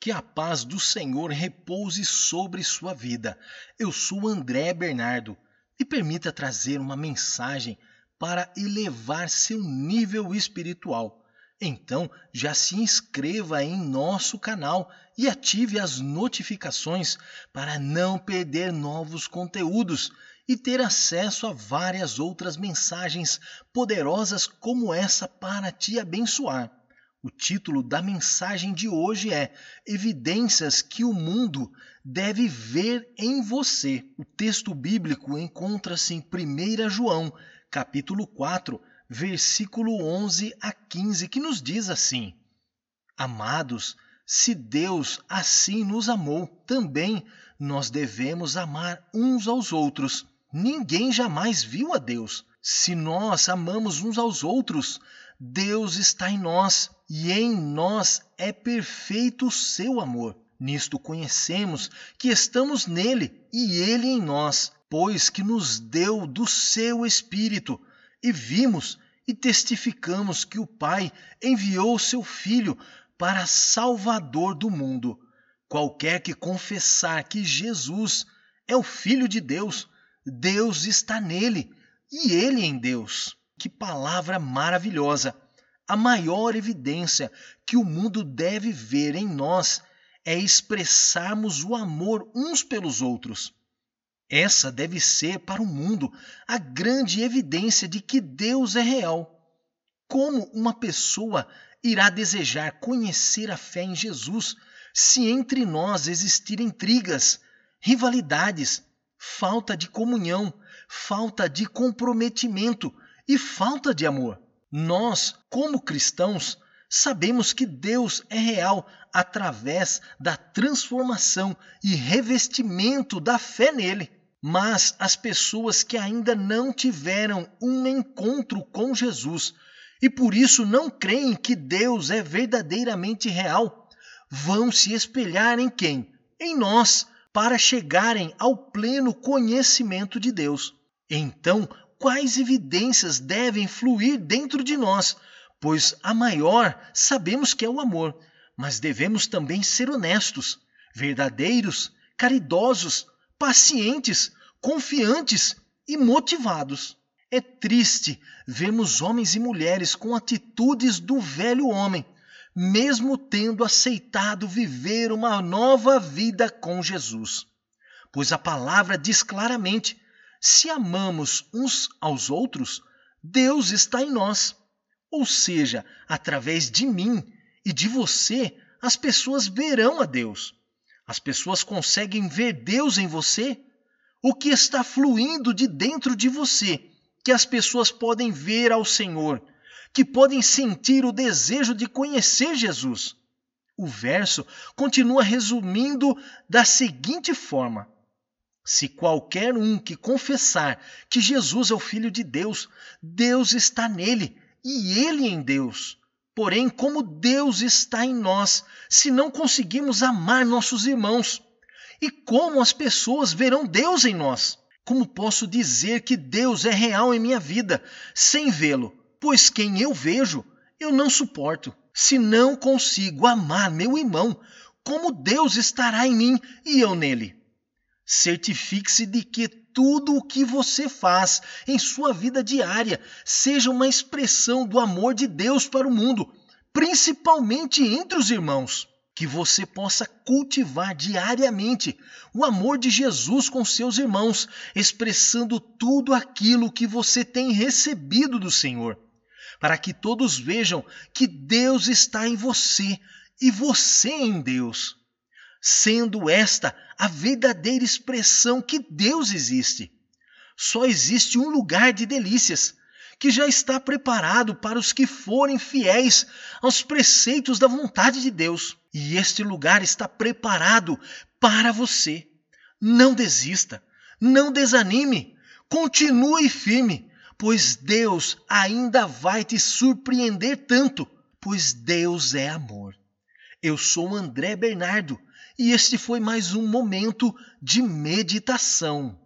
Que a paz do Senhor repouse sobre sua vida. Eu sou André Bernardo. Me permita trazer uma mensagem para elevar seu nível espiritual. Então, já se inscreva em nosso canal e ative as notificações para não perder novos conteúdos e ter acesso a várias outras mensagens poderosas como essa para te abençoar. O título da mensagem de hoje é Evidências que o mundo deve ver em você. O texto bíblico encontra-se em 1 João, capítulo 4, versículo 11 a 15, que nos diz assim: Amados, se Deus assim nos amou, também nós devemos amar uns aos outros. Ninguém jamais viu a Deus. Se nós amamos uns aos outros, Deus está em nós e em nós é perfeito o seu amor. Nisto conhecemos que estamos nele e ele em nós, pois que nos deu do seu Espírito, e vimos e testificamos que o Pai enviou seu Filho para Salvador do mundo. Qualquer que confessar que Jesus é o Filho de Deus, Deus está nele e ele em Deus. Que palavra maravilhosa! A maior evidência que o mundo deve ver em nós é expressarmos o amor uns pelos outros. Essa deve ser para o mundo a grande evidência de que Deus é real. Como uma pessoa irá desejar conhecer a fé em Jesus se entre nós existirem intrigas, rivalidades, falta de comunhão, falta de comprometimento e falta de amor. Nós, como cristãos, sabemos que Deus é real através da transformação e revestimento da fé nele. Mas as pessoas que ainda não tiveram um encontro com Jesus e por isso não creem que Deus é verdadeiramente real, vão se espelhar em quem? Em nós, para chegarem ao pleno conhecimento de Deus. Então, quais evidências devem fluir dentro de nós? Pois a maior sabemos que é o amor, mas devemos também ser honestos, verdadeiros, caridosos, pacientes, confiantes e motivados. É triste vermos homens e mulheres com atitudes do velho homem mesmo tendo aceitado viver uma nova vida com Jesus. Pois a palavra diz claramente: se amamos uns aos outros, Deus está em nós. Ou seja, através de mim e de você, as pessoas verão a Deus. As pessoas conseguem ver Deus em você? O que está fluindo de dentro de você, que as pessoas podem ver ao Senhor que podem sentir o desejo de conhecer Jesus. O verso continua resumindo da seguinte forma: Se qualquer um que confessar que Jesus é o Filho de Deus, Deus está nele e ele em Deus. Porém, como Deus está em nós, se não conseguimos amar nossos irmãos? E como as pessoas verão Deus em nós? Como posso dizer que Deus é real em minha vida sem vê-lo? Pois quem eu vejo, eu não suporto. Se não consigo amar meu irmão, como Deus estará em mim e eu nele? Certifique-se de que tudo o que você faz em sua vida diária seja uma expressão do amor de Deus para o mundo, principalmente entre os irmãos. Que você possa cultivar diariamente o amor de Jesus com seus irmãos, expressando tudo aquilo que você tem recebido do Senhor para que todos vejam que Deus está em você e você em Deus, sendo esta a verdadeira expressão que Deus existe. Só existe um lugar de delícias que já está preparado para os que forem fiéis aos preceitos da vontade de Deus. E este lugar está preparado para você. Não desista, não desanime, continue firme, pois Deus ainda vai te surpreender tanto, pois Deus é amor. Eu sou André Bernardo e este foi mais um momento de meditação.